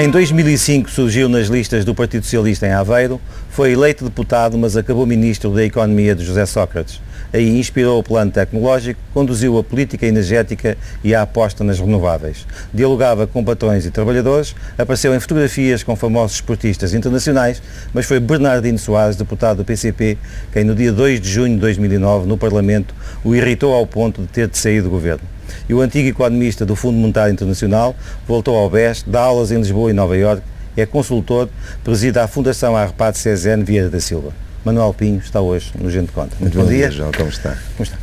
Em 2005 surgiu nas listas do Partido Socialista em Aveiro, foi eleito deputado, mas acabou ministro da Economia de José Sócrates. Aí inspirou o plano tecnológico, conduziu a política energética e a aposta nas renováveis. Dialogava com patrões e trabalhadores, apareceu em fotografias com famosos esportistas internacionais, mas foi Bernardino Soares, deputado do PCP, quem no dia 2 de junho de 2009, no Parlamento, o irritou ao ponto de ter de sair do governo. E o antigo economista do Fundo Monetário Internacional voltou ao BES, dá aulas em Lisboa e Nova Iorque, é consultor, preside a Fundação Arpad Cezene Vieira da Silva. Manuel Pinho está hoje no Gente Conta. Muito, Muito bom, dia. dia, João. Como está? Como está?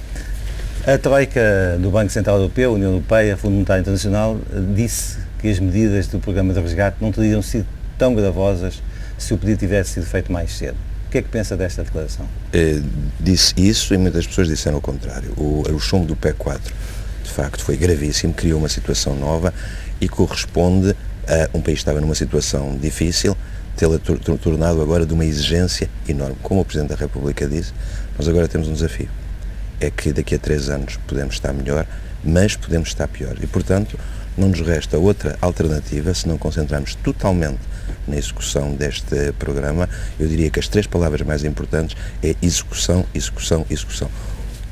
A Troika do Banco Central Europeu, União Europeia, Fundo Monetário Internacional, disse que as medidas do programa de resgate não teriam sido tão gravosas se o pedido tivesse sido feito mais cedo. O que é que pensa desta declaração? Eh, disse isso e muitas pessoas disseram o contrário. O, o chumbo do PEC 4, de facto, foi gravíssimo, criou uma situação nova e corresponde a um país que estava numa situação difícil, tê-la tornado agora de uma exigência enorme. Como o Presidente da República disse, nós agora temos um desafio. É que daqui a três anos podemos estar melhor, mas podemos estar pior. E, portanto, não nos resta outra alternativa se não concentrarmos totalmente na execução deste programa. Eu diria que as três palavras mais importantes é execução, execução, execução.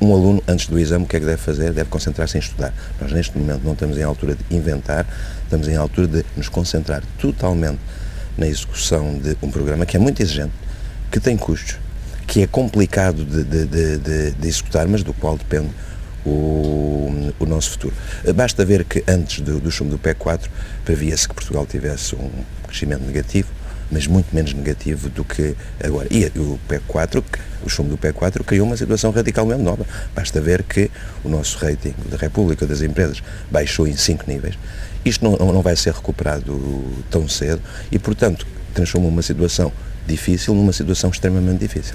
Um aluno, antes do exame, o que é que deve fazer? Deve concentrar-se em estudar. Nós, neste momento, não estamos em altura de inventar, estamos em altura de nos concentrar totalmente na execução de um programa que é muito exigente, que tem custos, que é complicado de, de, de, de executar, mas do qual depende o, o, nosso futuro. Basta ver que antes do, do chumbo do PEC 4 previa-se que Portugal tivesse um crescimento negativo, mas muito menos negativo do que agora. E o PEC 4, o chumbo do PEC 4 criou uma situação radicalmente nova. Basta ver que o nosso rating da República das empresas baixou em 5 níveis isto não, não vai ser recuperado tão cedo e, portanto, transforma uma situação difícil numa situação extremamente difícil.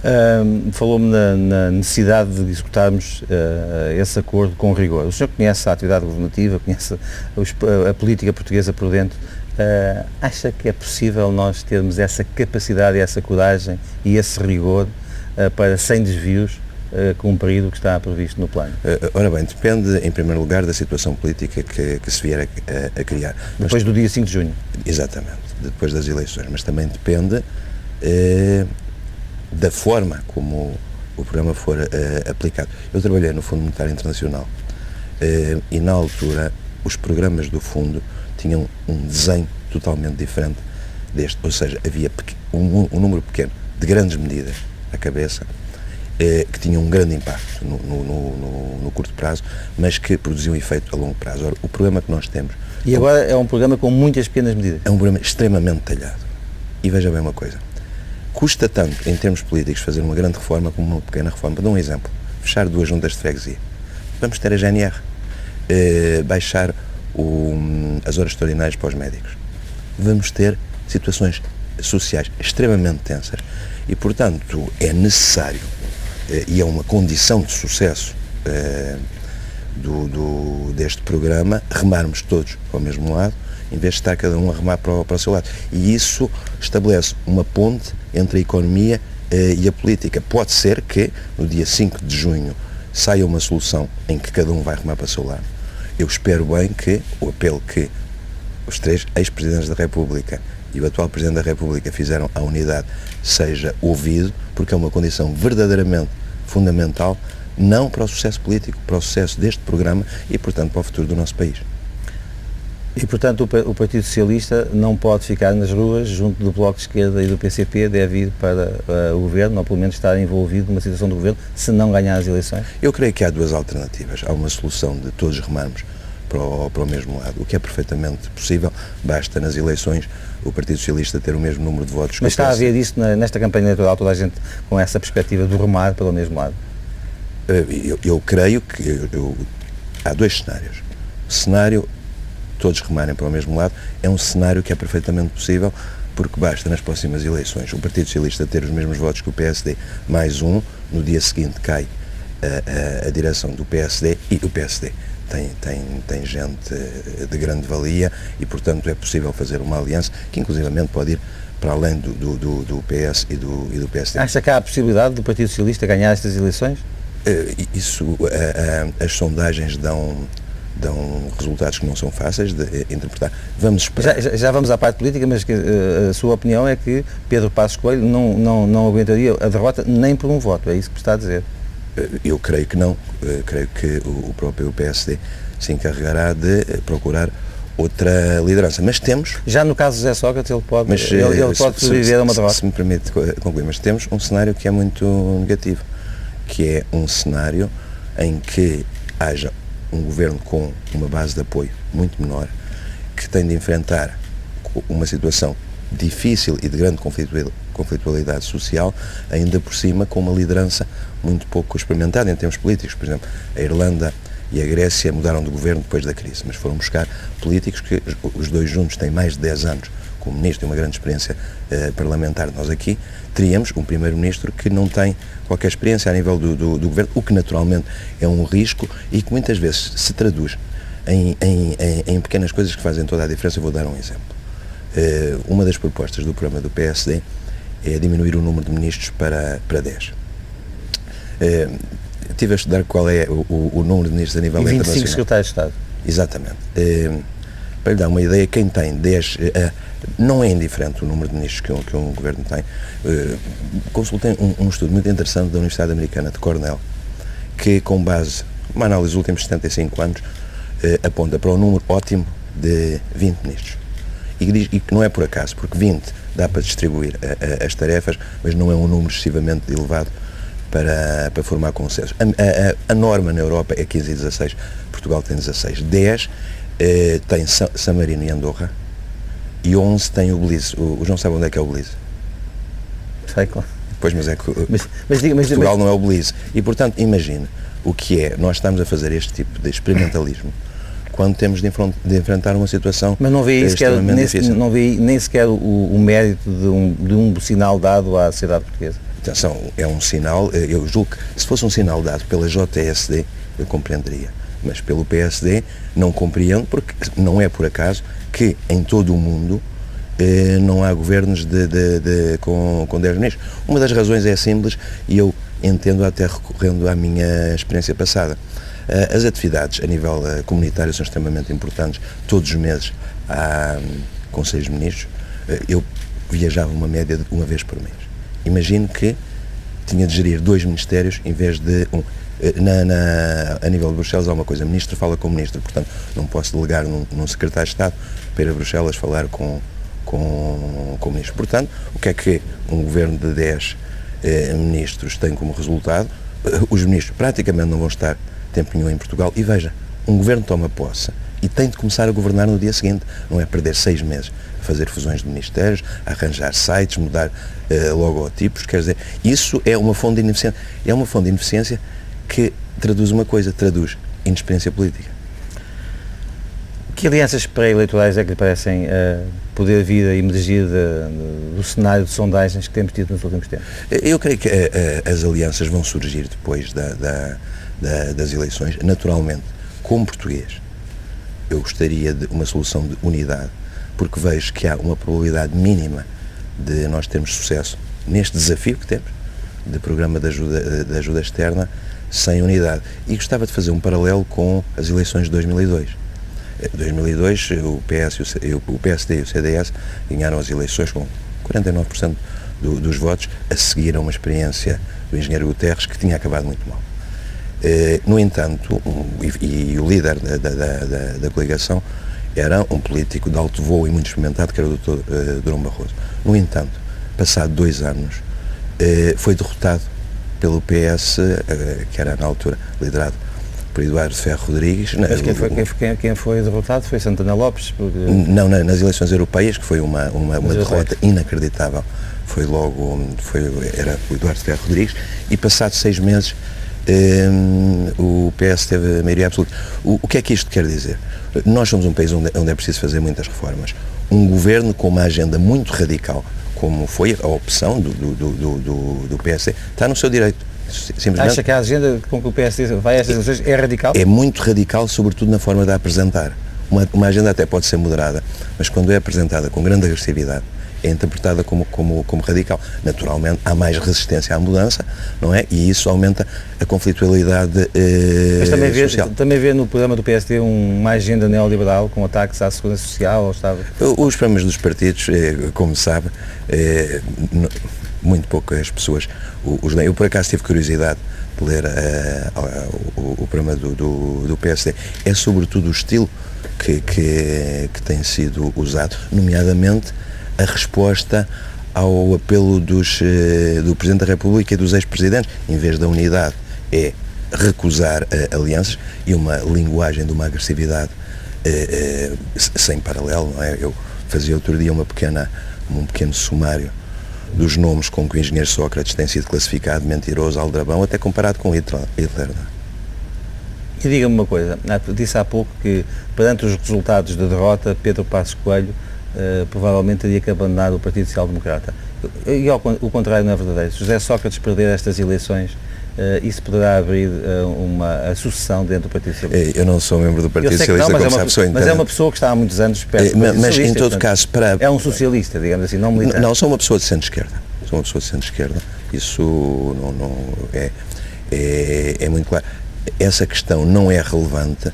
Uh, Falou-me na, na, necessidade de executarmos uh, esse acordo com rigor. O senhor conhece a atividade governativa, conhece a, a política portuguesa por dentro. Uh, acha que é possível nós termos essa capacidade, essa coragem e esse rigor ah, para, sem desvios, uh, cumprir o que está previsto no plano? Uh, ora bem, depende, em primeiro lugar, da situação política que, que se vier a, a, criar. Depois do dia 5 de junho? Exatamente, depois das eleições. Mas também depende uh, da forma como o programa for aplicado. Eu trabalhei no Fundo Monetário Internacional e, na altura, os programas do Fundo tinham um desenho totalmente diferente deste. Ou seja, havia um, um número pequeno de grandes medidas à cabeça eh, que tinham um grande impacto no, no, no, no, curto prazo, mas que produziam efeito a longo prazo. Ora, o problema que nós temos... E agora é um programa com muitas pequenas medidas? É um programa extremamente detalhado. E veja bem uma coisa, custa tanto, em termos políticos, fazer uma grande reforma como uma pequena reforma. Dar um exemplo, fechar duas juntas de freguesia. Vamos ter a GNR, eh, baixar o, as horas extraordinárias para os médicos. Vamos ter situações sociais extremamente tensas e, portanto, é necessário eh, e é uma condição de sucesso eh, do, do, deste programa remarmos todos para o mesmo lado, em vez de estar cada um a remar para o, para o seu lado. E isso estabelece uma ponte entre a economia eh, e a política. Pode ser que no dia 5 de junho saia uma solução em que cada um vai remar para o seu lado. Eu espero bem que o apelo que os três ex-presidentes da República e o atual Presidente da República fizeram à unidade seja ouvido, porque é uma condição verdadeiramente fundamental, não para o sucesso político, para o sucesso deste programa e, portanto, para o futuro do nosso país. E, portanto, o Partido Socialista não pode ficar nas ruas junto do Bloco de Esquerda e do PCP, deve ir para uh, o Governo, ou pelo menos estar envolvido numa situação do Governo, se não ganhar as eleições? Eu creio que há duas alternativas. Há uma solução de todos remarmos para o, para o mesmo lado, o que é perfeitamente possível, basta nas eleições o Partido Socialista ter o mesmo número de votos. Mas está a haver isso nesta campanha eleitoral, toda a gente com essa perspectiva do remar pelo mesmo lado? Eh, eu, eu creio que eu, eu, há dois cenários. O cenário, todos remarem para o mesmo lado, é um cenário que é perfeitamente possível porque basta nas próximas eleições o Partido Socialista ter os mesmos votos que o PSD, mais um, no dia seguinte cai a, a, a direção do PSD e o PSD tem, tem, tem gente de grande valia e, portanto, é possível fazer uma aliança que, inclusivamente, pode ir para além do, do, do PS e do, e do PSD. Acha que há a possibilidade do Partido Socialista ganhar estas eleições? Isso, as sondagens dão, dão resultados que não são fáceis de eh, interpretar. Vamos esperar. Já, já, vamos à parte política, mas que, uh, a sua opinião é que Pedro Passos Coelho não, não, não aguentaria a derrota nem por um voto, é isso que está a dizer? Eu creio que não. Eu creio que o, próprio PSD se encarregará de procurar outra liderança. Mas temos... Já no caso de José Sócrates, ele pode, mas, ele, ele pode sobreviver a uma derrota? Se me permite concluir, mas temos um cenário que é muito negativo, que é um cenário em que haja um governo com uma base de apoio muito menor, que tem de enfrentar uma situação difícil e de grande conflitualidade social, ainda por cima com uma liderança muito pouco experimentada em termos políticos. Por exemplo, a Irlanda e a Grécia mudaram de governo depois da crise, mas foram buscar políticos que os dois juntos têm mais de 10 anos como ministro e uma grande experiência eh, parlamentar. Nós aqui teríamos um primeiro-ministro que não tem qualquer experiência a nível do, do, do, governo, o que naturalmente é um risco e que muitas vezes se traduz em, em, em, em pequenas coisas que fazem toda a diferença. Eu vou dar um exemplo. Eh, uma das propostas do programa do PSD é diminuir o número de ministros para, para 10. Eh, estive a estudar qual é o, o, o número de ministros a nível e 25 internacional. secretários de Estado. Exatamente. Eh, para lhe dar uma ideia, quem tem 10, eh, não é indiferente o número de ministros que um, que um governo tem. Eh, consultei um, um, estudo muito interessante da Universidade Americana de Cornell, que com base, uma análise dos últimos 75 anos, eh, aponta para um número ótimo de 20 ministros. E, diz, e que não é por acaso, porque 20 dá para distribuir a, a, as tarefas, mas não é um número excessivamente elevado para, para formar consenso. A, a, norma na Europa é 15 e 16, Portugal tem 16. 10 eh, tem San Marino e Andorra e 11 tem o Belize. O, o João sabe onde é que é o Belize? Sei, claro. Pois, mas é que mas, mas, diga, mas, Portugal mas, não é o Belize. E, portanto, imagine o que é, nós estamos a fazer este tipo de experimentalismo quando temos de, enfrentar uma situação Mas não vê, sequer, nem, não vê nem sequer o, o mérito de um, de um sinal dado à sociedade portuguesa? Atenção, é um sinal, eh, eu julgo que se fosse um sinal dado pela JSD, eu compreenderia. Mas pelo PSD não compreendo, porque não é por acaso que em todo o mundo eh, não há governos de, de, de, com, com 10 ministros. Uma das razões é simples e eu entendo até recorrendo à minha experiência passada. Uh, as atividades a nível uh, comunitário são extremamente importantes. Todos os meses há um, conselhos ministros. Uh, eu viajava uma média de uma vez por mês. Imagino que tinha de gerir dois ministérios em vez de um. Na, na, a nível de Bruxelas há uma coisa, ministro fala com o ministro, portanto não posso delegar num, num secretário de Estado para Bruxelas falar com, com, com o ministro. Portanto, o que é que um governo de 10 eh, ministros tem como resultado? Eh, os ministros praticamente não vão estar tempo nenhum em Portugal e veja, um governo toma posse e tem de começar a governar no dia seguinte, não é perder seis meses a fazer fusões de ministérios, arranjar sites, mudar uh, logotipos, quer dizer, isso é uma fonte de ineficiência, é uma fonte de ineficiência que traduz uma coisa, traduz inexperiência política. Que alianças pré-eleitorais é que lhe parecem uh, poder vir a emergir de, de, do cenário de sondagens que temos tido nos últimos tempos? Eu creio que uh, as alianças vão surgir depois da, da, da, das eleições, naturalmente, como português. Eu gostaria de uma solução de unidade, porque vejo que há uma probabilidade mínima de nós termos sucesso neste desafio que temos de programa de ajuda, de ajuda externa sem unidade. E gostava de fazer um paralelo com as eleições de 2002. Em 2002, o, PS, o PSD e o CDS ganharam as eleições com 49% do, dos votos, a seguir a uma experiência do engenheiro Guterres que tinha acabado muito mal. Eh, no entanto, e, e, o líder da, da, da, da, coligação era um político de alto voo e muito experimentado, que era o Dr. Uh, Durão Barroso. No entanto, passado dois anos, foi derrotado pelo PS, eh, que era na altura liderado por Eduardo Ferro Rodrigues. Mas quem foi, quem, quem foi derrotado foi Santana Lopes? Porque... Não, nas eleições europeias, que foi uma, uma, uma derrota inacreditável. Foi logo, foi, era o Eduardo Ferro Rodrigues, e passados seis meses um, eh, o PS teve a maioria absoluta. O, o, que é que isto quer dizer? Nós somos um país onde, onde é preciso fazer muitas reformas. Um governo com uma agenda muito radical como foi a opção do, do, do, do, do PSD, está no seu direito. Acha que a agenda com que o PSD vai a estas eleições é radical? É muito radical, sobretudo na forma de apresentar. Uma, uma agenda até pode ser moderada, mas quando é apresentada com grande agressividade é interpretada como, como, como radical. Naturalmente, há mais resistência à mudança, não é? E isso aumenta a conflitualidade eh, Mas também vê, social. também vê no programa do PSD um, uma agenda neoliberal com ataques à segurança social, ao Estado? Os programas dos partidos, eh, como sabe, eh, muito poucas pessoas os leem. Eu, por acaso, tive curiosidade de ler eh, o, o programa do, do, do PSD. É sobretudo o estilo que, que, que tem sido usado, nomeadamente a resposta ao apelo dos, eh, do Presidente da República e dos ex-presidentes, em vez da unidade, é recusar uh, alianças e uma linguagem de uma agressividade uh, uh, sem paralelo. É? Eu fazia outro dia uma pequena, um pequeno sumário dos nomes com que o engenheiro Sócrates tem sido classificado, mentiroso, aldrabão, até comparado com Hitler. Hitler e diga-me uma coisa, disse há pouco que, perante os resultados da derrota, Pedro Passos Coelho uh, provavelmente teria que abandonar o Partido Social Democrata. E ao, o contrário não é verdadeiro. Se José Sócrates perder estas eleições, uh, isso poderá abrir uh, uma sucessão dentro do Partido Socialista. Eu não sou membro do Partido Socialista, não, mas, é uma, sabe, mas é uma pessoa que está há muitos anos perto do Partido Mas, em todo portanto, caso, para... É um socialista, digamos assim, não militante. Não, sou uma pessoa de centro-esquerda. Sou uma pessoa de centro-esquerda. Isso não, não é, é, é muito claro essa questão não é relevante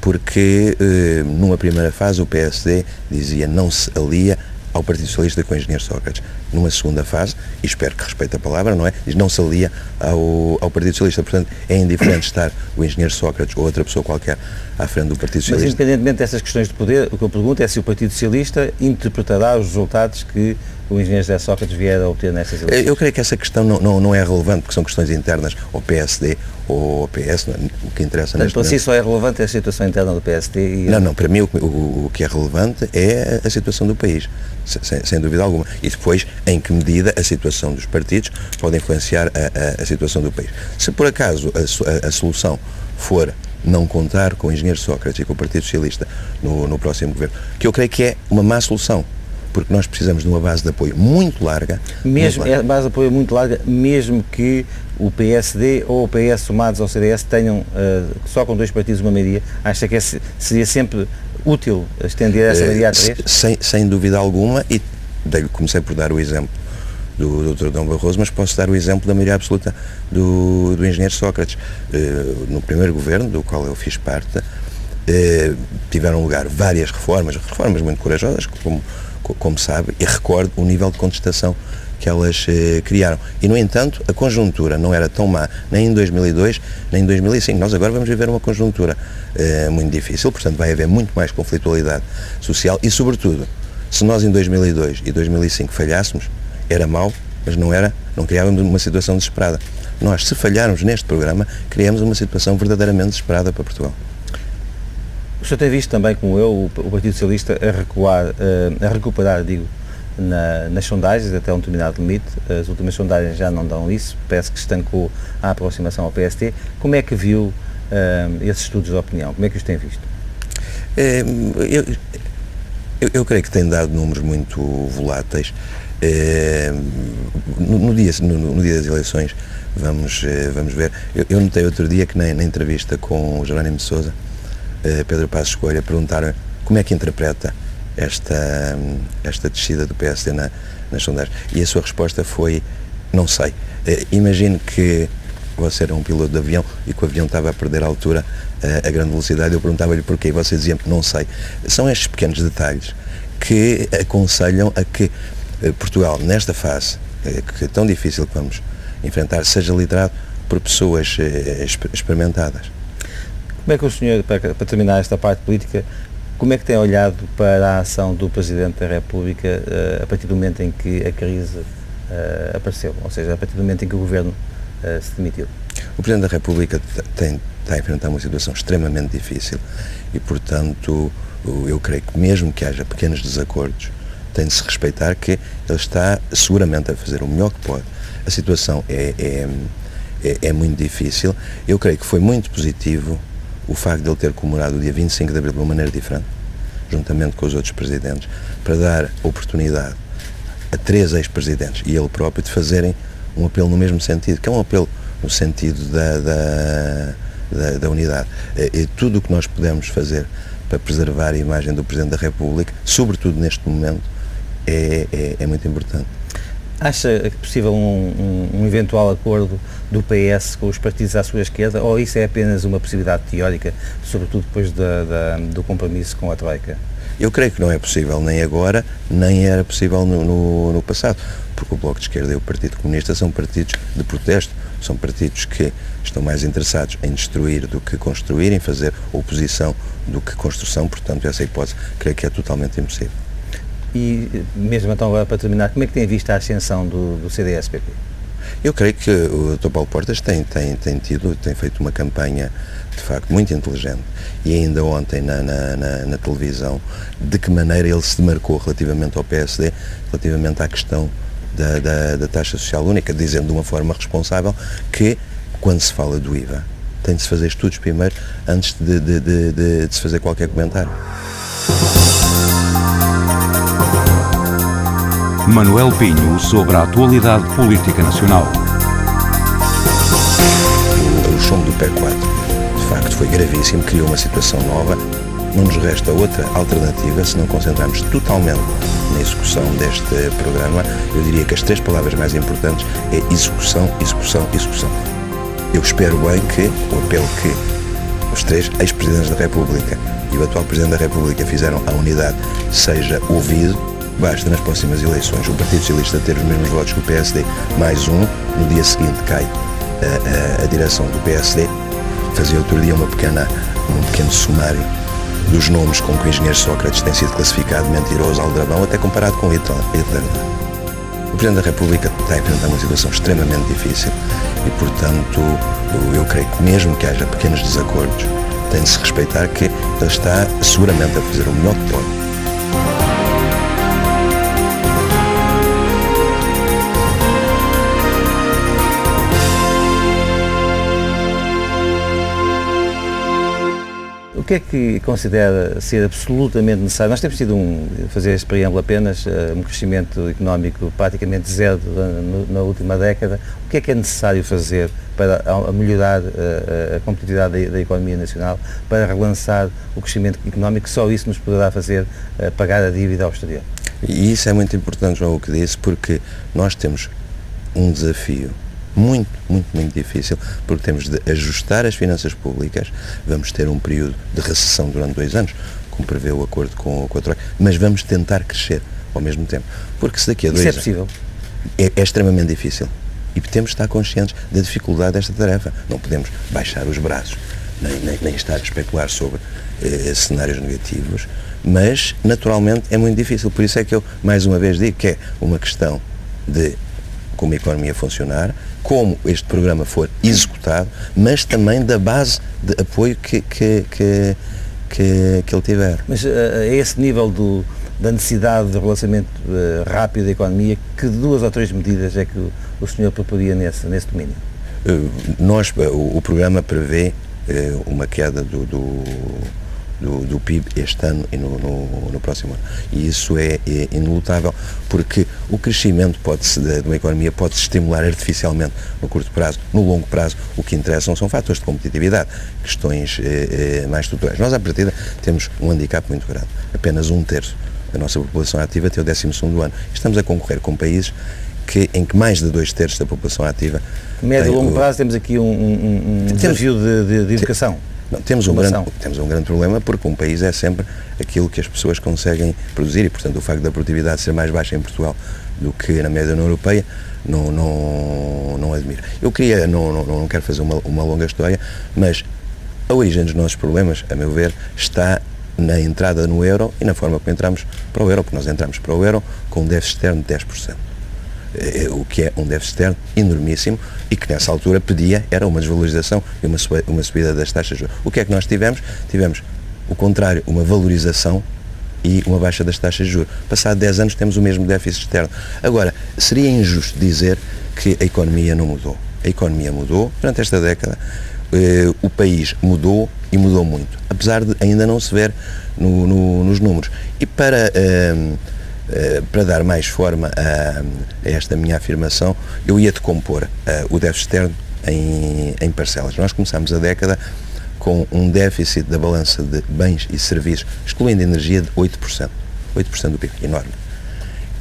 porque eh, numa primeira fase o PSD dizia não se alia ao Partido Socialista com o engenheiro Sócrates. Numa segunda fase, e espero que respeite a palavra, não é? Diz não se alia ao, ao Partido Socialista. Portanto, é indiferente estar o engenheiro Sócrates ou outra pessoa qualquer à frente do Partido Socialista. Mas independentemente dessas questões de poder, o que eu pergunto é se o Partido Socialista interpretará os resultados que o engenheiro José Sócrates vier a obter nessas eleições? Eu creio que essa questão não, não, não é relevante, porque são questões internas ao PSD ou ao PS, não, é? o que interessa Portanto, para si só é relevante a situação interna do PSD? E... Não, não, para mim o, o, o, que é relevante é a situação do país, sem, sem, dúvida alguma. E depois, em que medida a situação dos partidos pode influenciar a, a, a situação do país. Se por acaso a, a solução for não contar com o engenheiro Sócrates e com o Partido Socialista no, no próximo governo, que eu creio que é uma má solução, porque nós precisamos de uma base de apoio muito larga. Mesmo, muito larga. É base de apoio muito larga, mesmo que o PSD ou o PS somados ao CDS tenham uh, só com dois partidos uma maioria, acha que é, seria sempre útil estender essa maioria a três? Sem, sem dúvida alguma, e comecei por dar o exemplo do Dr. Dom Barroso, mas posso dar o exemplo da maioria absoluta do, do engenheiro Sócrates. Uh, no primeiro governo, do qual eu fiz parte, uh, tiveram lugar várias reformas, reformas muito corajosas, como como sabe, e recordo o nível de contestação que elas eh, criaram. E, no entanto, a conjuntura não era tão má nem em 2002, nem em 2005. Nós agora vamos viver uma conjuntura eh, muito difícil, portanto vai haver muito mais conflitualidade social e, sobretudo, se nós em 2002 e 2005 falhássemos, era mau, mas não era, não criávamos uma situação desesperada. Nós, se falharmos neste programa, criamos uma situação verdadeiramente desesperada para Portugal. O senhor tem visto também, como eu, o Partido Socialista a recuar, eh, a recuperar, digo, na, nas sondagens até um determinado limite. As últimas sondagens já não dão isso, parece que estancou a aproximação ao PST. Como é que viu uh, esses estudos de opinião? Como é que os tem visto? É, eu, eu, eu, creio que tem dado números muito voláteis. É, no, no, dia, no, no, dia das eleições, vamos, vamos ver. Eu, eu notei outro dia que na, na entrevista com o Jerónimo Souza, eh, Pedro Passos Coelho, perguntaram como é que interpreta esta, esta descida do PSD na, nas sondagens. E a sua resposta foi, não sei. Uh, imagino que você era um piloto de avião e que o avião estava a perder a altura uh, a grande velocidade. Eu perguntava-lhe porquê e você dizia não sei. São estes pequenos detalhes que aconselham a que Portugal, nesta fase, que é tão difícil que vamos enfrentar, seja liderado por pessoas experimentadas. Como é que o senhor, para, para terminar esta parte política, como é que tem olhado para a ação do Presidente da República uh, a partir do momento em que a crise uh, apareceu, ou seja, a partir do momento em que o Governo uh, se demitiu? O Presidente da República tem, está a enfrentar uma situação extremamente difícil e, portanto, eu creio que mesmo que haja pequenos desacordos, tem de se respeitar que ele está seguramente a fazer o melhor que pode. A situação é, é, é, é muito difícil. Eu creio que foi muito positivo o facto de ele ter comemorado o dia 25 de Abril de uma maneira diferente, juntamente com os outros presidentes, para dar oportunidade a três ex-presidentes e ele próprio de fazerem um apelo no mesmo sentido, que é um apelo no sentido da, da, da, da unidade. E tudo o que nós podemos fazer para preservar a imagem do Presidente da República, sobretudo neste momento, é, é, é muito importante. Acha possível um, um, um, eventual acordo do PS com os partidos à sua esquerda ou isso é apenas uma possibilidade teórica, sobretudo depois da, da, do compromisso com a Troika? Eu creio que não é possível nem agora, nem era possível no, no, no passado, porque o Bloco de Esquerda e o Partido Comunista são partidos de protesto, são partidos que estão mais interessados em destruir do que construir, em fazer oposição do que construção, portanto essa hipótese creio que é totalmente impossível. E mesmo então agora para terminar, como é que tem visto a ascensão do, do CDS-PP? Eu creio que o Dr. Paulo Portas tem, tem, tem tido, tem feito uma campanha de facto muito inteligente e ainda ontem na, na, na, na, televisão de que maneira ele se demarcou relativamente ao PSD, relativamente à questão da, da, da taxa social única, dizendo de uma forma responsável que quando se fala do IVA tem de se fazer estudos primeiro antes de, de, de, de se fazer qualquer comentário. Manuel Pinho sobre a atualidade política nacional. O, chumbo do P4, de facto, foi gravíssimo, criou uma situação nova. Não nos resta outra alternativa se não concentrarmos totalmente na execução deste programa. Eu diria que as três palavras mais importantes é execução, execução, execução. Eu espero bem que o apelo que os três ex-presidentes da República e o atual Presidente da República fizeram à unidade seja ouvido Basta nas próximas eleições o Partido Socialista ter os mesmos votos que o PSD, mais um, no dia seguinte cai a, a, a direção do PSD. Fazia outro dia uma pequena, um pequeno sumário dos nomes com que o engenheiro Sócrates tem sido classificado mentiroso, aldrabão, até comparado com Hitler. O Presidente da República está a enfrentar uma situação extremamente difícil e, portanto, eu creio que mesmo que haja pequenos desacordos, tem de se respeitar que ele está seguramente a fazer o melhor que pode que é que considera ser absolutamente necessário? Nós temos tido, um, fazer este preâmbulo apenas, uh, um crescimento económico praticamente zero na, última década. O que é que é necessário fazer para melhorar uh, a competitividade da, economia nacional, para relançar o crescimento económico? Só isso nos poderá fazer uh, pagar a dívida ao exterior. E isso é muito importante, João, o que disse, porque nós temos um desafio muito, muito, muito difícil, porque temos de ajustar as finanças públicas, vamos ter um período de recessão durante dois anos, como prevê o acordo com, com a Troika, mas vamos tentar crescer ao mesmo tempo. Porque se daqui a dois Isso é possível? É, é extremamente difícil. E temos de estar conscientes da dificuldade desta tarefa. Não podemos baixar os braços, nem, nem, nem estar a especular sobre eh, cenários negativos, mas naturalmente é muito difícil. Por isso é que eu, mais uma vez, digo que é uma questão de como a economia funcionar, como este programa for executado, mas também da base de apoio que, que, que, que, que ele tiver. Mas a esse nível do, da necessidade de relançamento uh, rápido da economia, que duas ou três medidas é que o, o senhor proporia nesse, nesse domínio? Uh, nós, o, o, programa prevê uma queda do, do do, do PIB este ano e no, no, no, próximo ano. E isso é, é inelutável, porque o crescimento pode de uma economia pode se estimular artificialmente no curto prazo, no longo prazo, o que interessam são fatores de competitividade, questões eh, eh, mais estruturais. Nós, à partida, temos um handicap muito grande. Apenas um terço da nossa população ativa tem o 12 ano. Estamos a concorrer com países que, em que mais de dois terços da população ativa. Médio e longo prazo temos aqui um, um, um desafio de, de, de educação. Não, temos, um grande, temos um grande problema porque um país é sempre aquilo que as pessoas conseguem produzir e, portanto, o facto da produtividade ser mais baixa em Portugal do que na média da União Europeia não, não, não admiro. Eu queria, não, não, não quero fazer uma, uma longa história, mas a origem dos nossos problemas, a meu ver, está na entrada no euro e na forma como entramos para o euro, porque nós entramos para o euro com um déficit externo de 10%. Eh, o que é um déficit externo enormíssimo e que nessa altura pedia era uma desvalorização e uma, uma subida das taxas. O que é que nós tivemos? Tivemos o contrário, uma valorização e uma baixa das taxas de juros. Passado 10 anos temos o mesmo déficit externo. Agora, seria injusto dizer que a economia não mudou. A economia mudou durante esta década. Eh, o país mudou e mudou muito, apesar de ainda não se ver no, no, nos números. E para eh, para dar mais forma a, esta minha afirmação, eu ia decompor uh, o déficit externo em, em parcelas. Nós começámos a década com um déficit da balança de bens e serviços, excluindo energia, de 8%. 8% do PIB, enorme.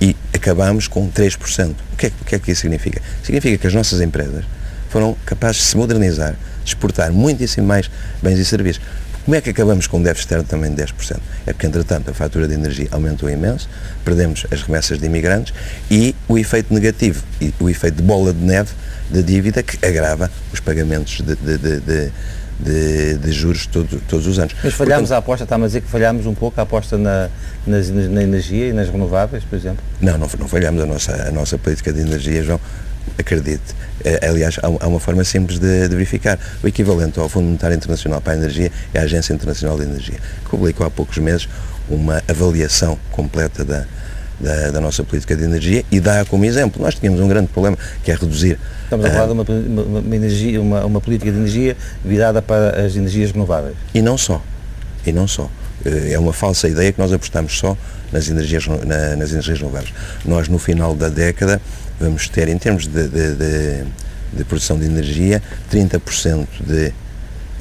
e acabamos com 3%. O que, é, o que é que isso significa? Significa que as nossas empresas foram capazes de se modernizar, de exportar muitíssimo mais bens e serviços. Como é que acabamos com um déficit externo também de 10%? É porque, entretanto, a fatura de energia aumentou imenso, perdemos as remessas de imigrantes e o efeito negativo, e o efeito de bola de neve da dívida que agrava os pagamentos de, de, de, de, de juros todo, todos os anos. Mas falhámos Portanto, a aposta, está a dizer que falhámos um pouco a aposta na, nas, na energia e nas renováveis, por exemplo? Não, não, não falhámos a nossa, a nossa política de energia, João, acredite. É, aliás, há uma forma simples de, de, verificar. O equivalente ao Fundo Monetário Internacional para a Energia é a Agência Internacional de Energia, que publicou há poucos meses uma avaliação completa da, da, da, nossa política de energia e dá como exemplo. Nós tínhamos um grande problema que é reduzir. Estamos a falar de uma, uma, uma, energia, uma, uma política de energia virada para as energias renováveis. E não só. E não só. Eh, é uma falsa ideia que nós apostamos só nas energias, na, nas energias renováveis. Nós, no final da década, vamos ter, em termos de, de, de, de produção de energia, 30% de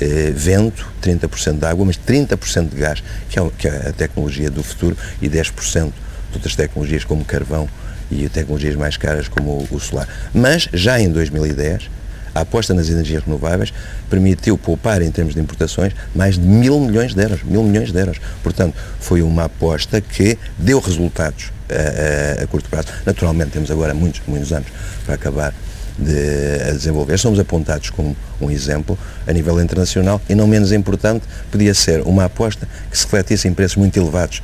eh, vento, 30% de água, mas 30% de gás, que é, que é a tecnologia do futuro, e 10% de outras tecnologias como carvão e tecnologias mais caras como o solar. Mas já em 2010, a aposta nas energias renováveis permitiu poupar em termos de importações mais de mil milhões de euros, mil milhões de euros. Portanto, foi uma aposta que deu resultados a, a, a curto prazo. Naturalmente, temos agora muitos, muitos anos para acabar de desenvolver. Somos apontados como um exemplo a nível internacional e, não menos importante, podia ser uma aposta que se refletisse em preços muito elevados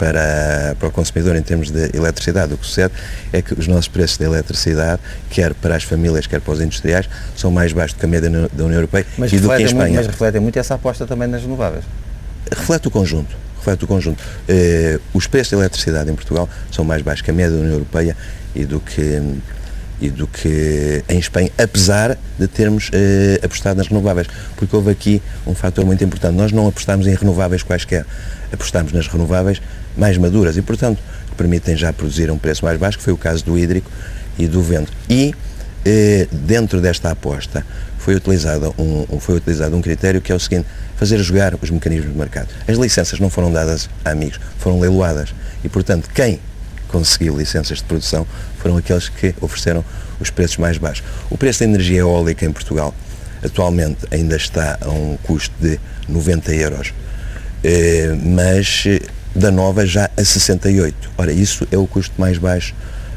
para, para o consumidor em termos de eletricidade. O que sucede é que os nossos preços de eletricidade, quer para as famílias, quer para os industriais, são mais baixos do que a média da União Europeia mas e do que em Espanha. Muito, mas refletem muito essa aposta também nas renováveis. Reflete o conjunto. Reflete o conjunto. Eh, os preços de eletricidade em Portugal são mais baixos que a média da União Europeia e do que e do que em Espanha, apesar de termos eh, apostado nas renováveis, porque houve aqui um fator muito importante. Nós não apostamos em renováveis quaisquer, apostamos nas renováveis mais maduras e, portanto, que permitem já produzir a um preço mais baixo, que foi o caso do hídrico e do vento. E, eh, dentro desta aposta, foi utilizado, um, foi utilizado um critério que é o seguinte, fazer jogar os mecanismos de mercado. As licenças não foram dadas a amigos, foram leiloadas. E, portanto, quem conseguiu licenças de produção foram aqueles que ofereceram os preços mais baixos. O preço da energia eólica em Portugal atualmente ainda está a um custo de 90 euros, eh, mas da nova já a 68. Ora, isso é o custo mais baixo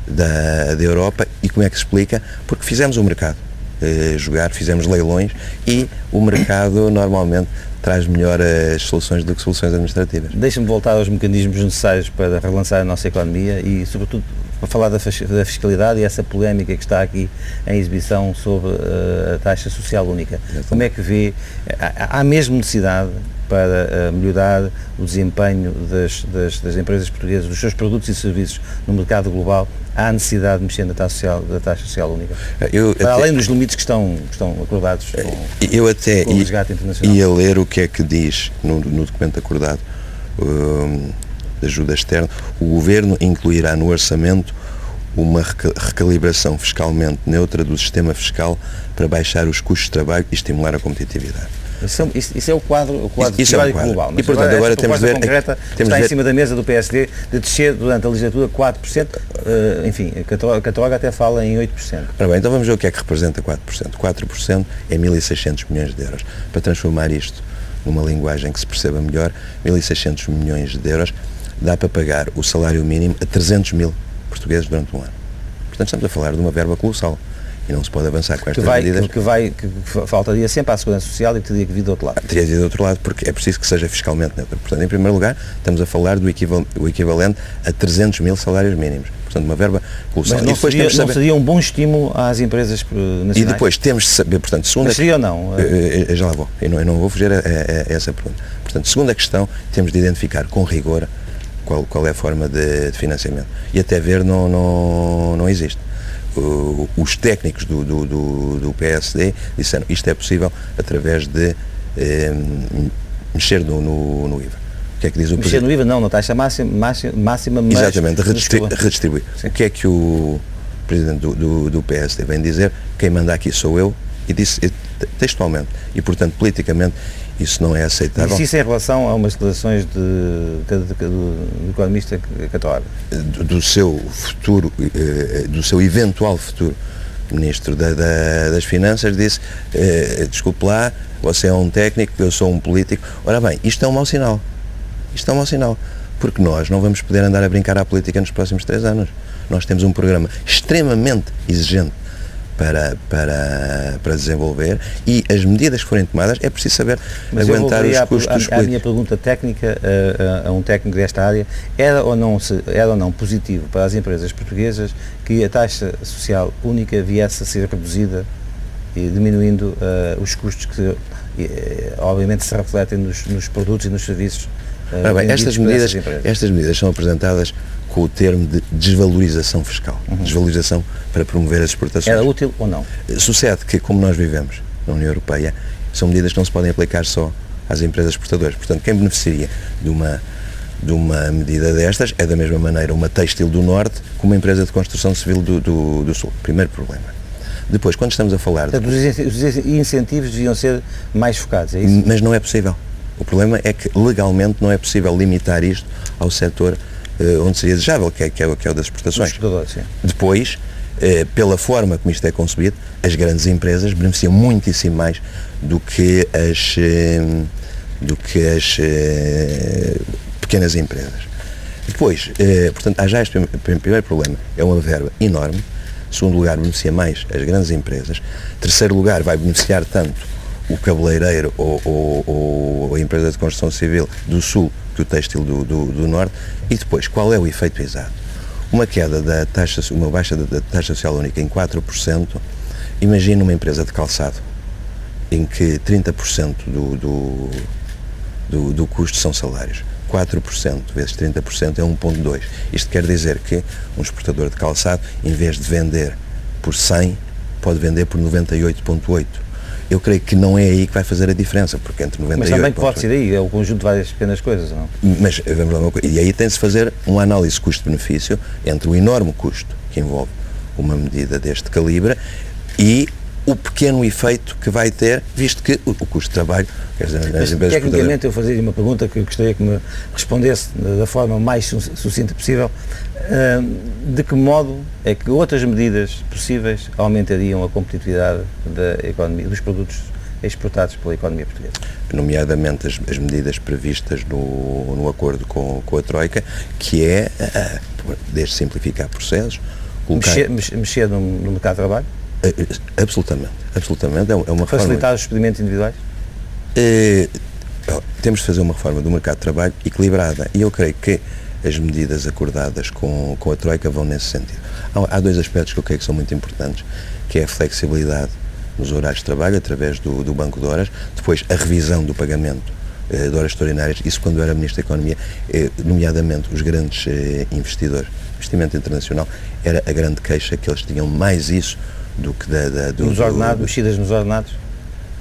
da, da Europa e como é que se explica? Porque fizemos o mercado eh, jogar, fizemos leilões e o mercado normalmente traz melhor as soluções do que soluções administrativas. Deixa-me voltar aos mecanismos necessários para relançar a nossa economia e, sobretudo, para falar da, fiscalidade e essa polémica que está aqui em exibição sobre uh, a taxa social única. Como é que vê? Há, há mesmo necessidade para uh, melhorar o desempenho das, das, das, empresas portuguesas, dos seus produtos e serviços no mercado global, há necessidade de mexer na taxa social, da taxa social única? Eu para até, além dos limites que estão, que estão acordados com, eu até com o resgate internacional. Ia ler o que é que diz no, no documento acordado um, de ajuda externa. O Governo incluirá no orçamento uma recalibração fiscalmente neutra do sistema fiscal para baixar os custos de trabalho e estimular a competitividade. Isso, é isso, isso é o quadro, o quadro isso, é um global. e, portanto, agora, agora temos de ver... concreta temos está ver... em cima da mesa do PSD de descer durante a legislatura 4%, uh, enfim, a Cataloga até fala em 8%. Ora bem, então vamos ver o que é que representa 4%. 4% é 1.600 milhões de euros. Para transformar isto numa linguagem que se perceba melhor, 1.600 milhões de euros dá para pagar o salário mínimo a 300 mil portugueses durante um ano. Portanto, estamos a falar de uma verba colossal e não se pode avançar com estas que vai, medidas. Que, vai, que faltaria sempre à Segurança Social e que teria que vir do outro lado. Teria que vir do outro lado porque é preciso que seja fiscalmente neutro. Portanto, em primeiro lugar, estamos a falar do equivalente, a 300 mil salários mínimos. Portanto, uma verba colossal. Mas não, seria, não saber... seria um bom estímulo às empresas nacionais? E depois temos de saber, portanto, segunda... Mas seria ou não? Eu já lá vou. Eu não, eu não vou fugir a, a, a, essa pergunta. Portanto, segunda questão, temos de identificar com rigor qual, qual é a forma de, de financiamento. E até ver não, não, não existe. Uh, os técnicos do, do, do, do, PSD disseram isto é possível através de eh, mexer no, no, no, IVA. O que é que diz o Mexer no IVA não, na taxa máxima, máxima mas Exatamente, redistribuir. redistribuir. O que é que o Presidente do, do, do PSD vem dizer? Quem manda aqui sou eu e disse, textualmente. E, portanto, politicamente, isso não é aceitável. E isso em relação a umas declarações de, de, de, do economista Católico? Do, do seu futuro, eh, do seu eventual futuro Ministro da, da, das Finanças, disse, eh, desculpe lá, você é um técnico, eu sou um político. Ora bem, isto é um mau sinal. Isto é um mau sinal. Porque nós não vamos poder andar a brincar à política nos próximos três anos. Nós temos um programa extremamente exigente para, para, para desenvolver. E as medidas que forem tomadas é preciso saber Mas aguentar os custos a, a, a minha pergunta técnica a, a, um técnico desta área. Era ou, não, era ou não positivo para as empresas portuguesas que a taxa social única viesse a ser reduzida e diminuindo uh, os custos que uh, obviamente se refletem nos, nos, produtos e nos serviços bem, estas medidas, estas medidas são apresentadas com o termo de desvalorização fiscal. Uhum. Desvalorização para promover as exportações. Era útil ou não? Sucede que, como nós vivemos na União Europeia, são medidas que não se podem aplicar só às empresas exportadoras. Portanto, quem beneficiaria de uma, de uma medida destas é, da mesma maneira, uma têxtil do Norte como uma empresa de construção civil do, do, do Sul. Primeiro problema. Depois, quando estamos a falar... De... Os incentivos deviam ser mais focados, é isso? Mas não é possível. O problema é que legalmente não é possível limitar isto ao setor onde seria desejável, que é, que é, que é o das exportações. Depois, uh, pela forma como isto é concebido, as grandes empresas beneficiam muitíssimo mais do que as, uh, do que as pequenas empresas. Depois, portanto, há já este primeiro problema, é uma verba enorme. Segundo lugar, beneficia mais as grandes empresas. Terceiro lugar, vai beneficiar tanto o cabeleireiro ou, ou, ou, a empresa de construção civil do Sul que o têxtil do, do, do, Norte. E depois, qual é o efeito exato? Uma queda da taxa, uma baixa da, taxa social única em 4%, imagina uma empresa de calçado em que 30% do, do, do, do custo são salários. 4% vezes 30% é 1,2. Isto quer dizer que um exportador de calçado, em vez de vender por 100, pode vender por 98,8 eu creio que não é aí que vai fazer a diferença, porque entre 98... Mas também pode ser aí, é o conjunto de várias pequenas coisas, não? Mas, vamos lá uma coisa, e aí tem-se fazer uma análise custo-benefício entre o enorme custo que envolve uma medida deste calibre e o pequeno efeito que vai ter, visto que o, o custo de trabalho, quer dizer, Tecnicamente, eu fazia uma pergunta que eu gostaria que me respondesse da forma mais sucinta possível. De que modo é que outras medidas possíveis aumentariam a competitividade da economia, dos produtos exportados pela economia portuguesa? Nomeadamente as, as medidas previstas no, no acordo com, com a Troika, que é, desde simplificar processos, colocar... Mexer, mexer no, no mercado de trabalho? Eh, eh, absolutamente, absolutamente. É uma Facilitar forma... os expedimentos individuais? É, temos de fazer uma reforma do mercado de trabalho equilibrada e eu creio que as medidas acordadas com, com a Troika vão nesse sentido. Há, há dois aspectos que eu creio que são muito importantes, que é a flexibilidade nos horários de trabalho através do, do banco de horas, depois a revisão do pagamento eh, de horas extraordinárias, isso quando eu era Ministro da Economia, eh, nomeadamente os grandes eh, investidores, investimento internacional, era a grande queixa que eles tinham mais isso do que da... da do, nos ordenados, mexidas nos ordenados?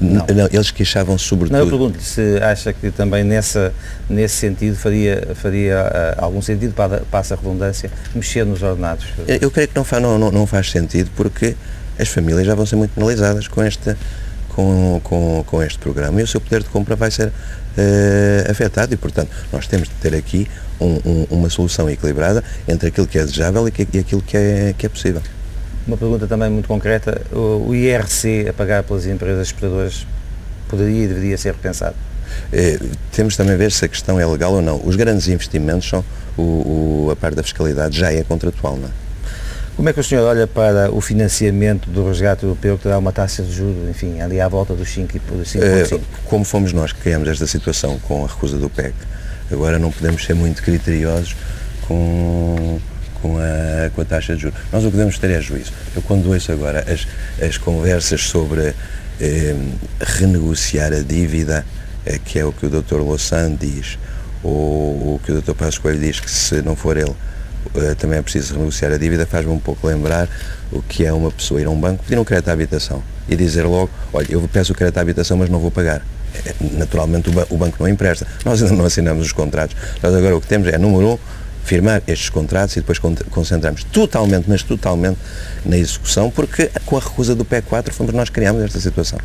Não. não, eles queixavam sobretudo... Não, eu pergunto-lhe se acha que também nessa, nesse sentido faria, faria uh, algum sentido, para, passa a redundância, mexer nos ordenados. Eu, eu creio que não faz, não, não, não, faz sentido porque as famílias já vão ser muito penalizadas com, esta, com, com, com este programa e o seu poder de compra vai ser uh, afetado e, portanto, nós temos de ter aqui um, um, uma solução equilibrada entre aquilo que é desejável e, que, e aquilo que é, que é possível. Uma pergunta também muito concreta. O IRC a pagar pelas empresas exportadoras poderia e deveria ser repensado? É, temos também a ver se a questão é legal ou não. Os grandes investimentos são, o, o, a parte da fiscalidade já é contratual, não é? Como é que o senhor olha para o financiamento do resgate europeu que dá uma taxa de juros, enfim, ali à volta dos 5,5%? É, como fomos nós que criamos esta situação com a recusa do PEC, agora não podemos ser muito criteriosos com com a, com a taxa de juros. Nós o que devemos ter é juízo. Eu quando ouço agora as, as conversas sobre eh, renegociar a dívida, eh, que é o que o Dr. Louçã diz, ou o que o Dr. Passos Coelho diz que se não for ele eh, também é preciso renegociar a dívida, faz-me um pouco lembrar o que é uma pessoa ir a um banco pedir um crédito à habitação e dizer logo, olha, eu peço o crédito à habitação, mas não vou pagar. Eh, naturalmente o, ba o banco não empresta. Nós ainda não assinamos os contratos. Nós agora o que temos é, número um, firmar estes contratos e depois concentrarmos totalmente, mas totalmente na execução, porque com a recusa do PEC 4 fomos nós que criámos esta situação.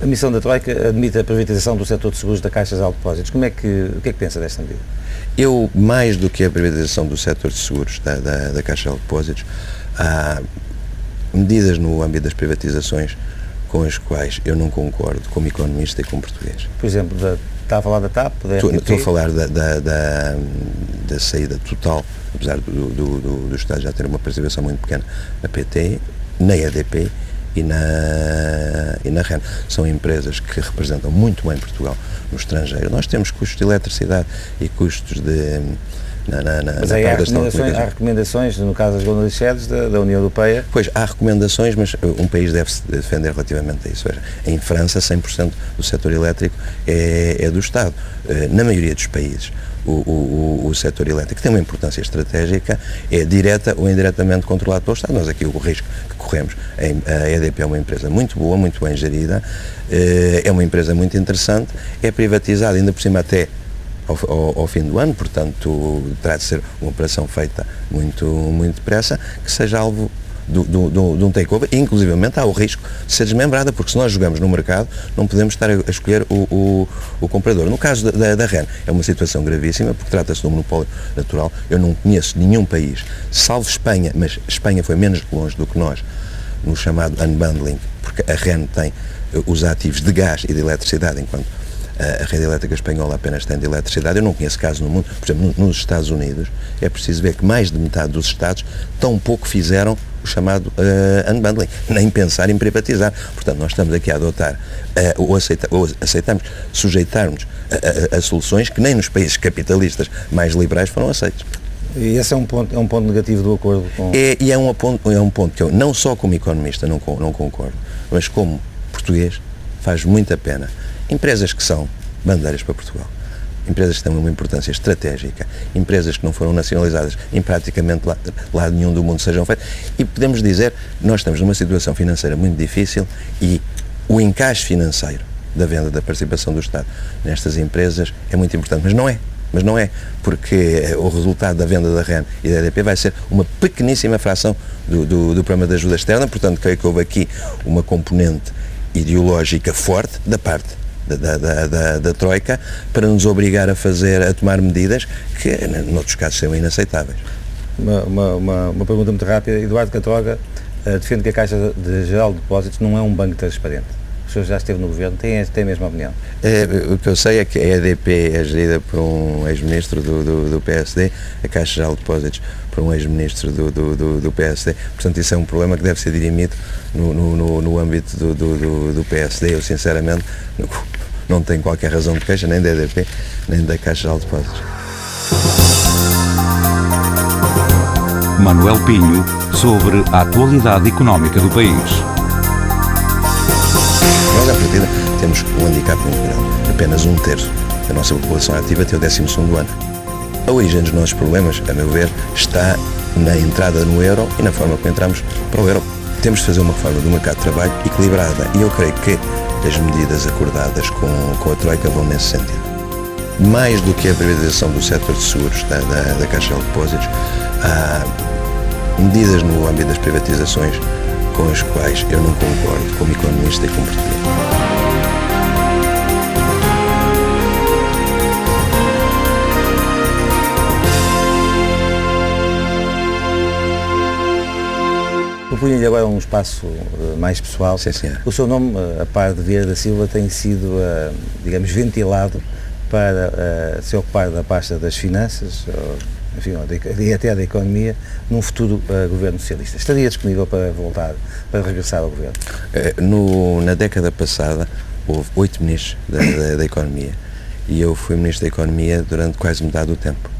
A missão da Troika admite a privatização do setor de seguros da Caixa de Depósitos. Como é que, o que é que pensa desta medida? Eu, mais do que a privatização do setor de seguros da, da, da Caixa de Depósitos, há medidas no âmbito das privatizações com as quais eu não concordo como economista e como português. Por exemplo, da, está a falar da TAP? Da estou, estou a falar da, da, da, da, saída total, apesar do, do, do, do Estado já ter uma participação muito pequena na PT, na EDP e na, e na REN. São empresas que representam muito bem Portugal no estrangeiro. Nós temos custos de eletricidade e custos de na, na, na, mas aí há recomendações, há recomendações, no caso das Golden Sheds da, da, União Europeia? Pois, há recomendações, mas uh, um país deve se defender relativamente a isso. Em França, 100% do setor elétrico é, é do Estado. Uh, na maioria dos países, o, o, o, setor elétrico tem uma importância estratégica, é direta ou indiretamente controlado pelo Estado. Nós aqui o risco que corremos, a EDP é uma empresa muito boa, muito bem gerida, uh, é uma empresa muito interessante, é privatizada ainda por cima até ao, ao, ao, fim do ano, portanto, terá de ser uma operação feita muito, muito depressa, que seja alvo de um takeover, inclusivamente há o risco de ser desmembrada, porque se nós jogamos no mercado, não podemos estar a, a escolher o, o, o, comprador. No caso da, da, da REN, é uma situação gravíssima, porque trata-se de um monopólio natural. Eu não conheço nenhum país, salvo Espanha, mas Espanha foi menos longe do que nós, no chamado unbundling, porque a REN tem eh, os ativos de gás e de eletricidade, enquanto a rede elétrica espanhola apenas tem de eletricidade. Eu não conheço caso no mundo, por exemplo, nos Estados Unidos, é preciso ver que mais de metade dos Estados tão pouco fizeram o chamado uh, unbundling, nem pensar em privatizar. Portanto, nós estamos aqui a adotar, uh, ou, aceita, ou aceitamos, sujeitarmos a, a, a, soluções que nem nos países capitalistas mais liberais foram aceitos. E esse é um ponto, é um ponto negativo do acordo com... É, e é um, ponto, é um ponto que eu, não só como economista, não, não concordo, mas como português, faz muita pena Empresas que são bandeiras para Portugal. Empresas que têm uma importância estratégica, empresas que não foram nacionalizadas em praticamente lado, lado nenhum do mundo sejam feitas. E podemos dizer, nós estamos numa situação financeira muito difícil e o encaixe financeiro da venda da participação do Estado nestas empresas é muito importante, mas não é. Mas não é, porque o resultado da venda da REN e da EDP vai ser uma pequeníssima fração do, do, do programa de ajuda externa, portanto creio que houve aqui uma componente ideológica forte da parte da, da, da, da, Troika para nos obrigar a fazer, a tomar medidas que, noutros casos, são inaceitáveis. Uma, uma, uma, uma pergunta muito rápida. Eduardo Catroga uh, defende que a Caixa de Geral de Depósitos não é um banco transparente. O senhor já esteve no governo, tem, tem a mesma opinião? É, o que eu sei é que a EDP é gerida por um ex-ministro do, do, do, PSD, a Caixa Geral de Depósitos por um ex-ministro do, do, do, PSD. Portanto, isso é um problema que deve ser dirimido no, no, no, no âmbito do, do, do, PSD. Eu, sinceramente, não tenho qualquer razão de queixa, nem da EDP, nem da Caixa de Depósitos. Manuel Pinho sobre a atualidade económica do país. Nós, à partida, temos um handicap muito grande. Apenas um terço da nossa população ativa até o 12 ano. A origem dos nossos problemas, a meu ver, está na entrada no euro e na forma como entramos para o euro. Temos de fazer uma forma do mercado de trabalho equilibrada e eu creio que as medidas acordadas com, com a Troika vão nesse sentido. Mais do que a privatização do setor de seguros da, da, da Caixa de Depósitos, há medidas no âmbito das privatizações com as quais eu não concordo como economista e como português. Propunha-lhe agora um espaço uh, mais pessoal. Sim. O seu nome, uh, a par de Vieira da Silva, tem sido, uh, digamos, ventilado para se ocupar da pasta das finanças, enfim, e até da economia, num futuro governo socialista. Estaria disponível para voltar, para regressar ao governo? No, na década passada, houve oito ministros da, da, da economia e eu fui ministro da economia durante quase metade do tempo.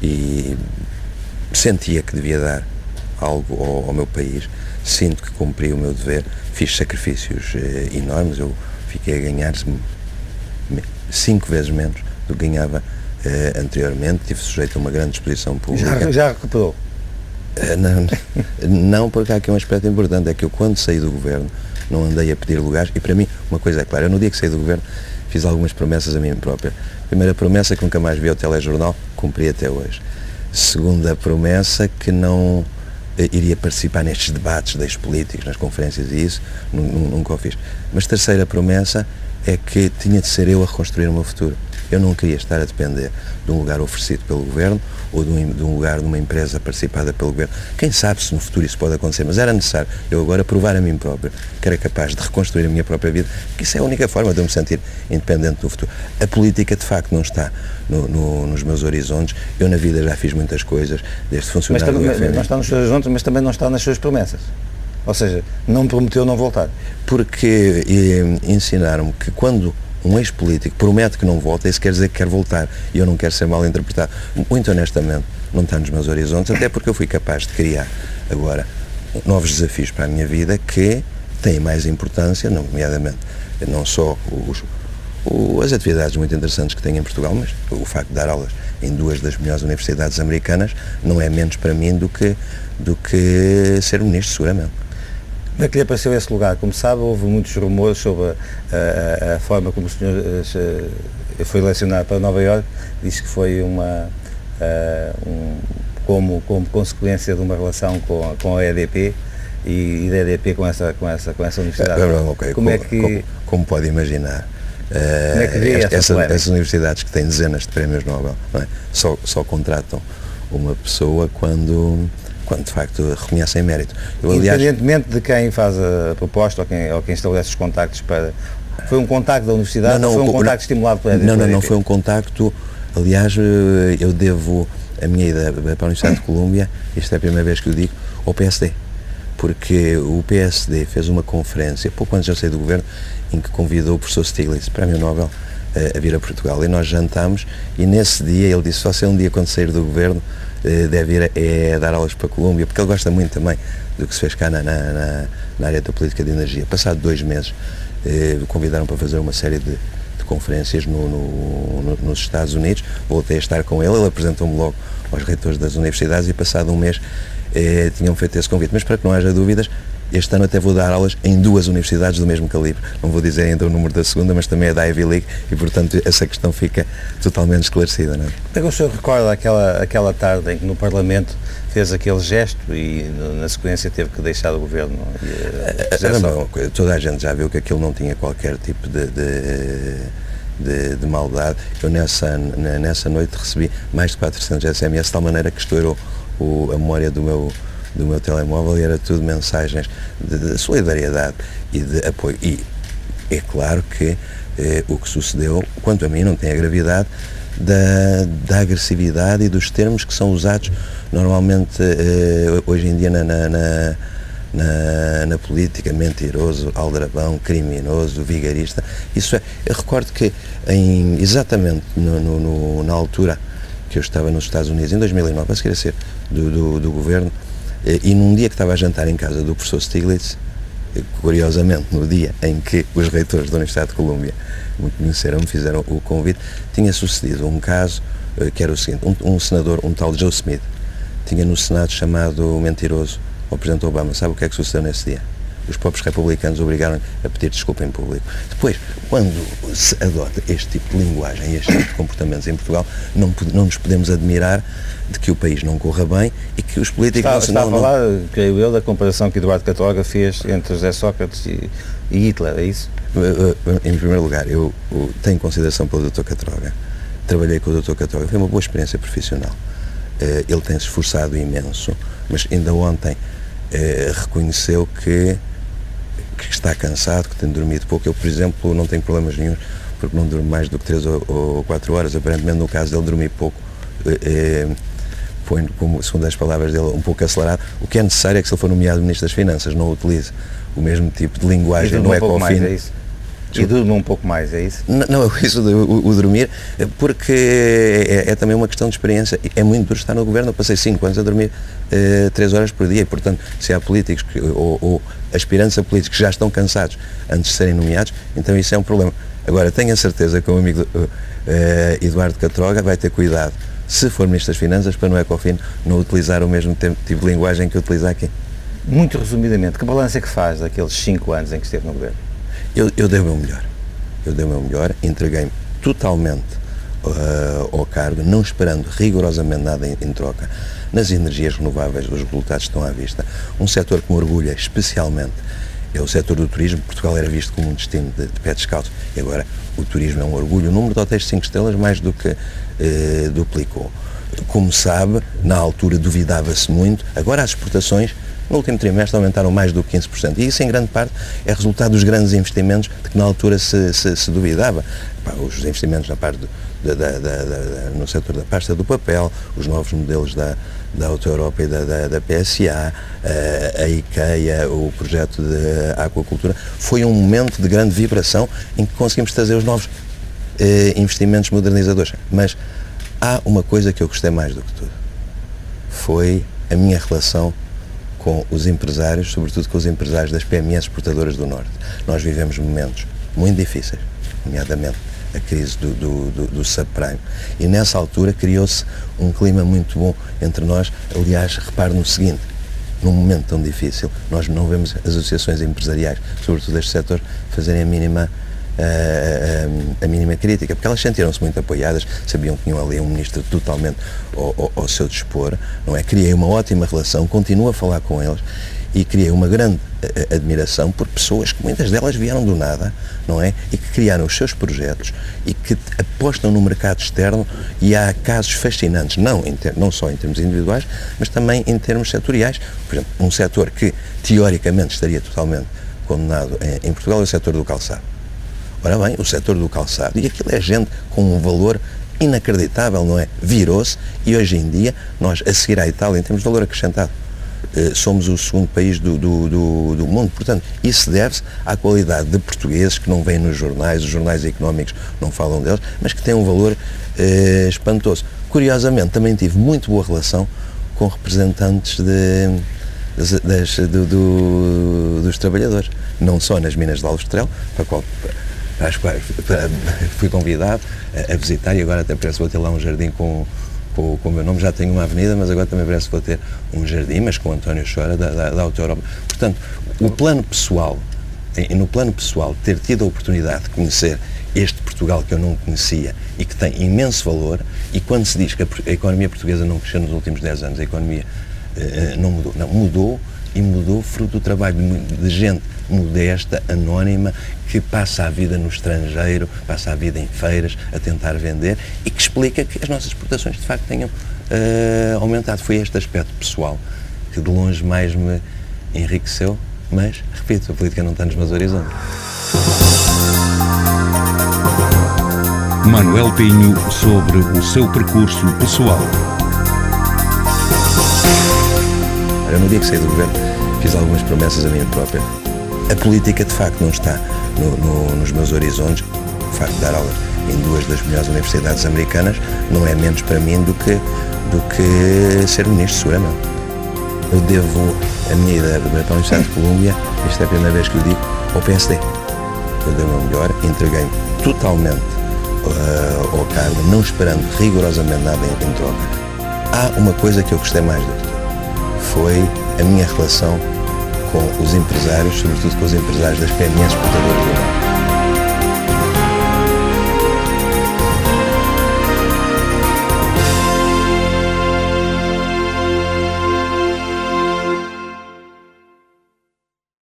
E sentia que devia dar algo ao, ao, meu país, sinto que cumpri o meu dever, fiz sacrifícios eh, enormes, eu fiquei a ganhar cinco vezes menos do que ganhava eh, anteriormente, estive sujeito a uma grande exposição pública. Já, já recuperou? Eh, não, não, porque há aqui um aspecto importante, é que eu quando saí do governo não andei a pedir lugares e para mim uma coisa é clara, eu no dia que saí do governo fiz algumas promessas a mim própria. Primeira promessa que nunca mais vi ao telejornal, cumpri até hoje. Segunda promessa, que não iria participar nestes debates das políticos, nas conferências e isso, nunca o fiz. Mas terceira promessa é que tinha de ser eu a reconstruir o meu futuro. Eu não queria estar a depender de um lugar oferecido pelo governo ou de um, de um lugar de uma empresa participada pelo governo. Quem sabe se no futuro isso pode acontecer, mas era necessário eu agora provar a mim próprio que era capaz de reconstruir a minha própria vida, que isso é a única forma de eu me sentir independente do futuro. A política de facto não está no, no, nos meus horizontes. Eu na vida já fiz muitas coisas, desde funcionário mas, também, Não está nos seus horizontes, mas também não está nas suas promessas. Ou seja, não prometeu não voltar. Porque ensinaram-me que quando um ex-político promete que não volta, isso quer dizer que quer voltar. E eu não quero ser mal interpretado. Muito honestamente, não está nos meus horizontes, até porque eu fui capaz de criar agora novos desafios para a minha vida que têm mais importância, nomeadamente não só os, as atividades muito interessantes que tenho em Portugal, mas o facto de dar aulas em duas das melhores universidades americanas não é menos para mim do que, do que ser ministro, seguramente. Como é que lhe apareceu esse lugar? Como sabe, houve muitos rumores sobre a, a, a forma como o senhor uh, foi elecionado para Nova Iorque. Diz que foi uma, uh, um, como, como consequência de uma relação com, a, com a EDP e, e da EDP com essa, com essa, com essa universidade. É, okay. como, como, é que... Como, como, pode imaginar, uh, é essa essa, essas universidades que têm dezenas de prémios Nobel é? só, só contratam uma pessoa quando quando de facto reconhecem mérito. Eu, Independentemente aliás, de quem faz a proposta ou quem, ou quem estabelece os contactos para. Foi um contacto da universidade não, não, ou foi um contacto não, estimulado pela Não, não, não foi um contacto. Aliás, eh, eu devo a minha ida para a Universidade de Colômbia, isto é a primeira vez que eu digo, ao PSD. Porque o PSD fez uma conferência, pouco antes de eu sair do governo, em que convidou o professor Stiglitz, Prémio Nobel, eh, a vir a Portugal. E nós jantámos e nesse dia ele disse, você um dia quando sair do governo deve ir é dar aulas para a Colômbia, porque ele gosta muito também do que se fez cá na, na, na área da política de energia. Passado dois meses, eh, convidaram para fazer uma série de, de conferências no, no, no, nos Estados Unidos. Voltei a estar com ele, ele apresentou-me logo aos reitores das universidades e passado um mês eh, tinham feito esse convite. Mas para que não haja dúvidas, este ano até vou dar aulas em duas universidades do mesmo calibre. Não vou dizer ainda o número da segunda, mas também é da Ivy League e, portanto, essa questão fica totalmente esclarecida. Não é? que o senhor recorda aquela, aquela tarde em que no Parlamento fez aquele gesto e na sequência teve que deixar o governo? E, uh, não, toda a gente já viu que aquilo não tinha qualquer tipo de, de... De, de, maldade. Eu nessa, nessa noite recebi mais de 400 SMS, de tal maneira que estourou o, a memória do meu, do meu telemóvel e era tudo mensagens de, de solidariedade e de apoio. E é claro que eh, o que sucedeu, quanto a mim, não tem a gravidade da, da agressividade e dos termos que são usados normalmente eh, hoje em dia na, na, na na, na, política, mentiroso, aldrabão, criminoso, vigarista. Isso é, eu recordo que em, exatamente no, no, no, na altura que eu estava nos Estados Unidos, em 2009, a seguir a ser do, do, do governo, e num dia que estava a jantar em casa do professor Stiglitz, eh, curiosamente no dia em que os reitores da Universidade de Colômbia me conheceram, me fizeram o convite, tinha sucedido um caso eh, que era o seguinte, um, um senador, um tal Joe Smith, tinha no Senado chamado mentiroso ao Presidente Obama. Sabe o que é que sucedeu nesse dia? Os próprios republicanos obrigaram a pedir desculpa em público. Depois, quando se adota este tipo de linguagem este tipo de comportamentos em Portugal, não, não nos podemos admirar de que o país não corra bem e que os políticos está, não... Está a falar, não... creio eu, da comparação que Eduardo Católoga fez entre José Sócrates e, e, Hitler, é isso? Eh, eh, em primeiro lugar, eu, eu tenho consideração pelo Dr. Católoga. Trabalhei com o Dr. Católoga, foi uma boa experiência profissional. Eh, ele tem se esforçado imenso, mas ainda ontem reconheceu que, que está cansado, que tem dormido pouco. Eu, por exemplo, não tenho problemas nenhum porque não durmo mais do que 3 ou 4 horas. Aparentemente, no caso dele, dormi pouco põe, como, segundo as palavras dele, um pouco acelerado. O que é necessário é que se ele for nomeado Ministro das Finanças não utilize o mesmo tipo de linguagem no Ecofin. Um é isso? E durma um pouco mais, é isso? Não, não isso de, o, o, dormir, porque é, é, também uma questão de experiência. É muito duro estar no governo. Eu passei 5 anos a dormir 3 uh, horas por dia e, portanto, se há políticos que, ou, ou aspirantes a políticos que já estão cansados antes de serem nomeados, então isso é um problema. Agora, tenho a certeza que o amigo uh, Eduardo Catroga vai ter cuidado se for Ministro das Finanças, para no Ecofin não utilizar o mesmo tipo de linguagem que utiliza aqui. Muito resumidamente, que balanço é que faz daqueles cinco anos em que esteve no governo? Eu, eu dei o meu melhor. Eu dei o meu melhor, entreguei-me totalmente uh, ao cargo, não esperando rigorosamente nada em, em, troca. Nas energias renováveis, os resultados estão à vista. Um setor que me orgulha especialmente é o setor do turismo. Portugal era visto como um destino de, de pé e agora o turismo é um orgulho. O número de hotéis de 5 estrelas mais do que uh, duplicou. Como sabe, na altura duvidava-se muito, agora as exportações no último trimestre aumentaram mais do que 15%. E isso, em grande parte, é resultado dos grandes investimentos de que na altura se, se, se duvidava. os investimentos na parte no setor da pasta do papel, os novos modelos da, da Auto Europa e da, da, da PSA, a, a IKEA, o projeto de aquacultura, foi um momento de grande vibração em que conseguimos trazer os novos eh, investimentos modernizadores. Mas há uma coisa que eu gostei mais do que tudo. Foi a minha relação com os empresários, sobretudo com os empresários das PMEs exportadoras do Norte. Nós vivemos momentos muito difíceis, nomeadamente a crise do, do, do, do subprime. E nessa altura criou-se um clima muito bom entre nós. Aliás, repare no seguinte, num momento tão difícil, nós não vemos as associações empresariais, sobretudo deste setor, fazerem a mínima a, a, mínima crítica, porque elas sentiram-se muito apoiadas, sabiam que tinham ali um ministro totalmente ao, ao, ao, seu dispor, não é? Criei uma ótima relação, continuo a falar com eles e criei uma grande admiração por pessoas que muitas delas vieram do nada, não é? E que criaram os seus projetos e que apostam no mercado externo e há casos fascinantes, não, não só em termos individuais, mas também em termos setoriais. Por exemplo, um setor que teoricamente estaria totalmente condenado em, em Portugal é o setor do calçado Ora bem, o setor do calçado, e aquilo é gente com um valor inacreditável, não é? Virou-se e hoje em dia nós, a seguir à Itália, em termos de valor acrescentado, eh, somos o segundo país do, do, do, do mundo. Portanto, isso deve-se à qualidade de portugueses que não vêm nos jornais, os jornais económicos não falam deles, mas que têm um valor eh, espantoso. Curiosamente, também tive muito boa relação com representantes de, das, das, do, do, dos trabalhadores, não só nas minas de Alvestrel, para qual acho que fui convidado a, visitar e agora até parece que vou ter lá um jardim com, com, com, o meu nome. Já tenho uma avenida, mas agora também parece que vou ter um jardim, mas com António Chora, da, da, da. Portanto, o plano pessoal, no plano pessoal, ter tido a oportunidade de conhecer este Portugal que eu não conhecia e que tem imenso valor, e quando se diz que a, a economia portuguesa não cresceu nos últimos 10 anos, a economia eh, não mudou. Não, mudou e mudou fruto do trabalho de, gente modesta, anónima, que passa a vida no estrangeiro, passa a vida em feiras a tentar vender e que explica que as nossas exportações de facto tenham uh, aumentado. Foi este aspecto pessoal que de longe mais me enriqueceu, mas, repito, a política não está nos meus horizontes. Manuel Pinho sobre o seu percurso pessoal. Eu, no dia que saí do governo, fiz algumas promessas a mim própria. A política, de facto, não está no, no, nos meus horizontes. O facto de dar aulas em duas das melhores universidades americanas não é menos para mim do que, do que ser ministro, seguramente. Eu devo a minha ideia para a Universidade de Colômbia, esta é a primeira vez que o digo, ao PSD. Eu dei o meu melhor, entreguei-me totalmente uh, ao cargo, não esperando rigorosamente nada em, em troca. Há uma coisa que eu gostei mais do que foi a minha relação com os empresários, sobretudo com os empresários das PMEs exportadoras do Norte.